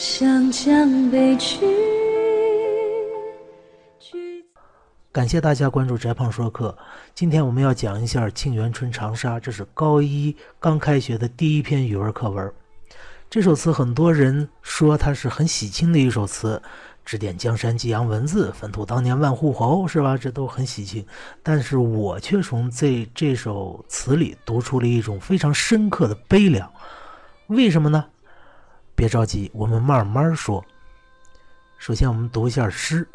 湘江北去。感谢大家关注翟胖说课。今天我们要讲一下《沁园春·长沙》，这是高一刚开学的第一篇语文课文。这首词很多人说它是很喜庆的一首词，指点江山，激扬文字，粪土当年万户侯，是吧？这都很喜庆。但是我却从这这首词里读出了一种非常深刻的悲凉。为什么呢？别着急，我们慢慢说。首先，我们读一下诗。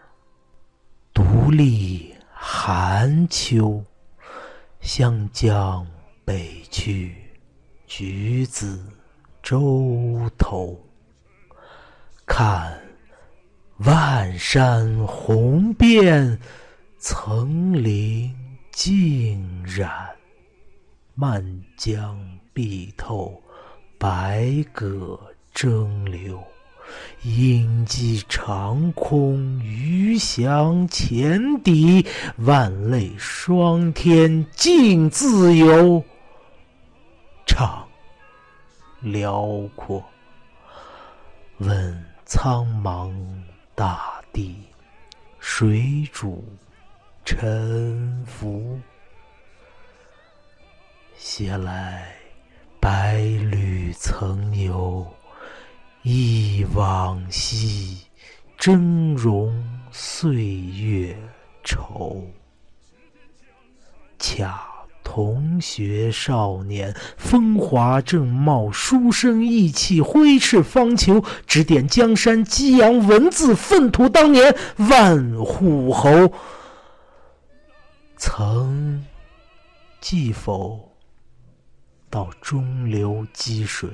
独立寒秋，湘江北去，橘子洲头。看万山红遍，层林尽染，漫江碧透，百舸蒸馏。鹰击长空，鱼翔浅底，万类霜天竞自由。怅辽阔，问苍茫大地，谁主沉浮？携来百侣曾游。忆往昔，峥嵘岁月稠。恰同学少年，风华正茂，书生意气，挥斥方遒，指点江山，激扬文字，粪土当年万户侯。曾记否？到中流击水。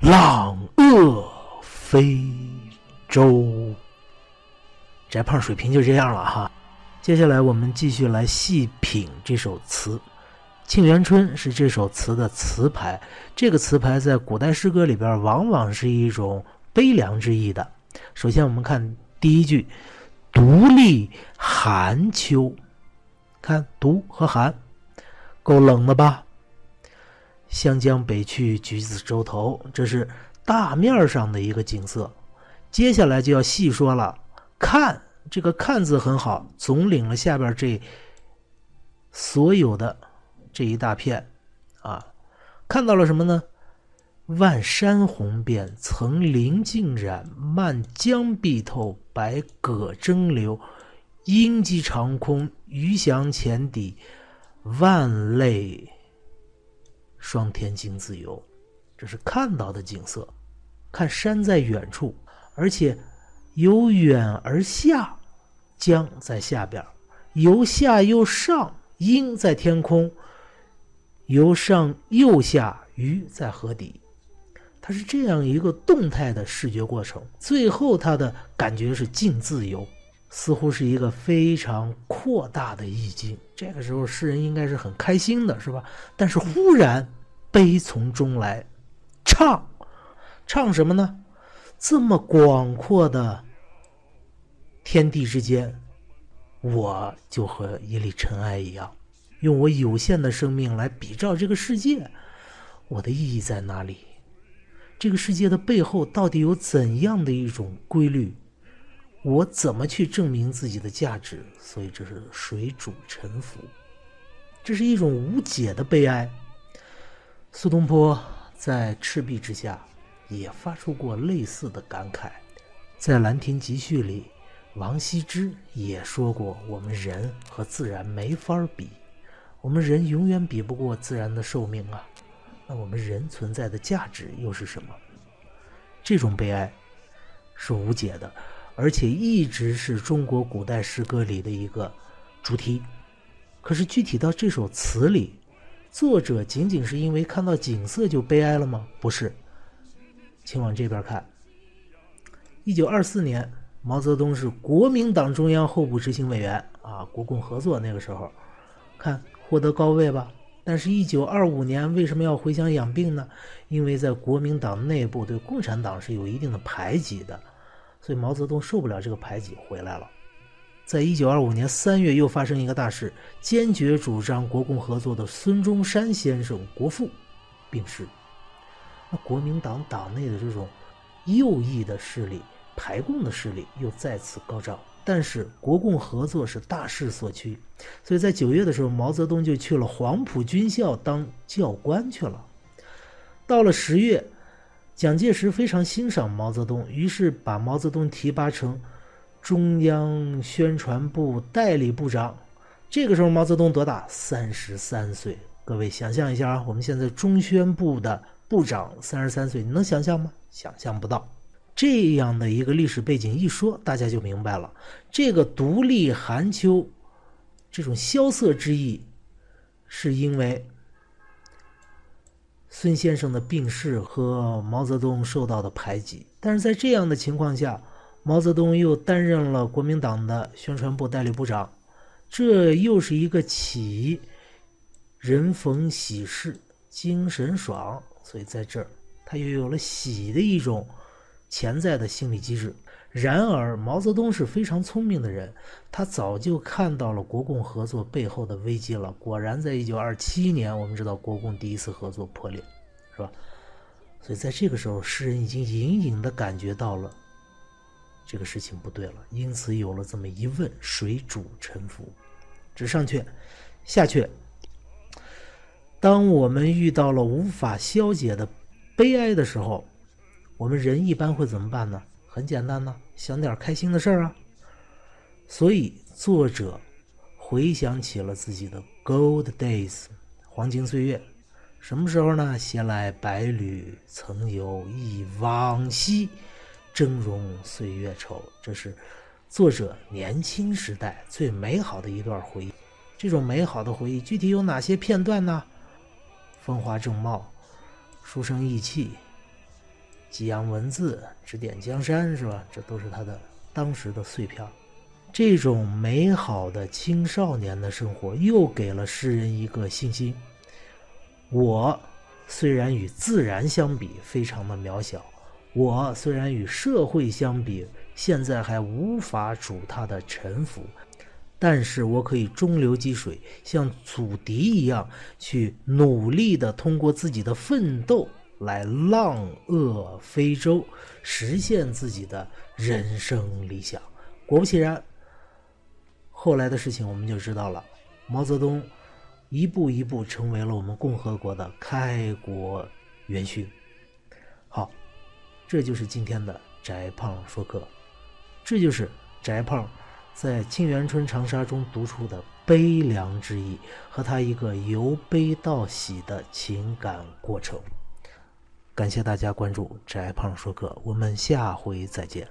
浪遏飞舟，翟胖水平就这样了哈。接下来我们继续来细品这首词，《沁园春》是这首词的词牌。这个词牌在古代诗歌里边往往是一种悲凉之意的。首先我们看第一句：“独立寒秋”，看“独”和“寒”，够冷的吧？湘江北去，橘子洲头，这是大面上的一个景色。接下来就要细说了。看这个“看”字很好，总领了下边这所有的这一大片啊。看到了什么呢？万山红遍，层林尽染，漫江碧透，百舸争流，鹰击长空，鱼翔浅底，万类。霜天竞自由，这是看到的景色。看山在远处，而且由远而下，江在下边；由下又上，鹰在天空；由上又下，鱼在河底。它是这样一个动态的视觉过程。最后，它的感觉是静自由，似乎是一个非常扩大的意境。这个时候，诗人应该是很开心的，是吧？但是忽然。悲从中来，唱，唱什么呢？这么广阔的天地之间，我就和一粒尘埃一样，用我有限的生命来比照这个世界，我的意义在哪里？这个世界的背后到底有怎样的一种规律？我怎么去证明自己的价值？所以这是水主沉浮，这是一种无解的悲哀。苏东坡在《赤壁之下》也发出过类似的感慨，在《兰亭集序》里，王羲之也说过：“我们人和自然没法比，我们人永远比不过自然的寿命啊。那我们人存在的价值又是什么？”这种悲哀是无解的，而且一直是中国古代诗歌里的一个主题。可是具体到这首词里。作者仅仅是因为看到景色就悲哀了吗？不是，请往这边看。一九二四年，毛泽东是国民党中央候补执行委员啊，国共合作那个时候，看获得高位吧。但是，一九二五年为什么要回乡养病呢？因为在国民党内部对共产党是有一定的排挤的，所以毛泽东受不了这个排挤，回来了。在一九二五年三月，又发生一个大事：坚决主张国共合作的孙中山先生国父病逝。那国民党党内的这种右翼的势力、排共的势力又再次高涨。但是国共合作是大势所趋，所以在九月的时候，毛泽东就去了黄埔军校当教官去了。到了十月，蒋介石非常欣赏毛泽东，于是把毛泽东提拔成中央宣传部代理部长。这个时候，毛泽东多大？三十三岁。各位想象一下啊，我们现在中宣部的部长三十三岁，你能想象吗？想象不到。这样的一个历史背景一说，大家就明白了。这个独立寒秋，这种萧瑟之意，是因为孙先生的病逝和毛泽东受到的排挤。但是在这样的情况下，毛泽东又担任了国民党的宣传部代理部长，这又是一个喜，人逢喜事精神爽，所以在这儿他又有了喜的一种。潜在的心理机制。然而，毛泽东是非常聪明的人，他早就看到了国共合作背后的危机了。果然，在一九二七年，我们知道国共第一次合作破裂，是吧？所以，在这个时候，诗人已经隐隐的感觉到了这个事情不对了，因此有了这么一问：谁主沉浮？这上阙，下阙。当我们遇到了无法消解的悲哀的时候。我们人一般会怎么办呢？很简单呢，想点开心的事儿啊。所以作者回想起了自己的 gold days 黄金岁月，什么时候呢？携来百侣，曾有忆往昔，峥嵘岁月稠。这是作者年轻时代最美好的一段回忆。这种美好的回忆具体有哪些片段呢？风华正茂，书生意气。激扬文字，指点江山，是吧？这都是他的当时的碎片。这种美好的青少年的生活，又给了诗人一个信心：我虽然与自然相比非常的渺小，我虽然与社会相比现在还无法主他的臣服，但是我可以中流击水，像祖笛一样去努力的通过自己的奋斗。来浪遏非洲，实现自己的人生理想。果不其然，后来的事情我们就知道了。毛泽东一步一步成为了我们共和国的开国元勋。好，这就是今天的翟胖说课，这就是翟胖在《沁园春·长沙》中读出的悲凉之意和他一个由悲到喜的情感过程。感谢大家关注翟胖说课，我们下回再见。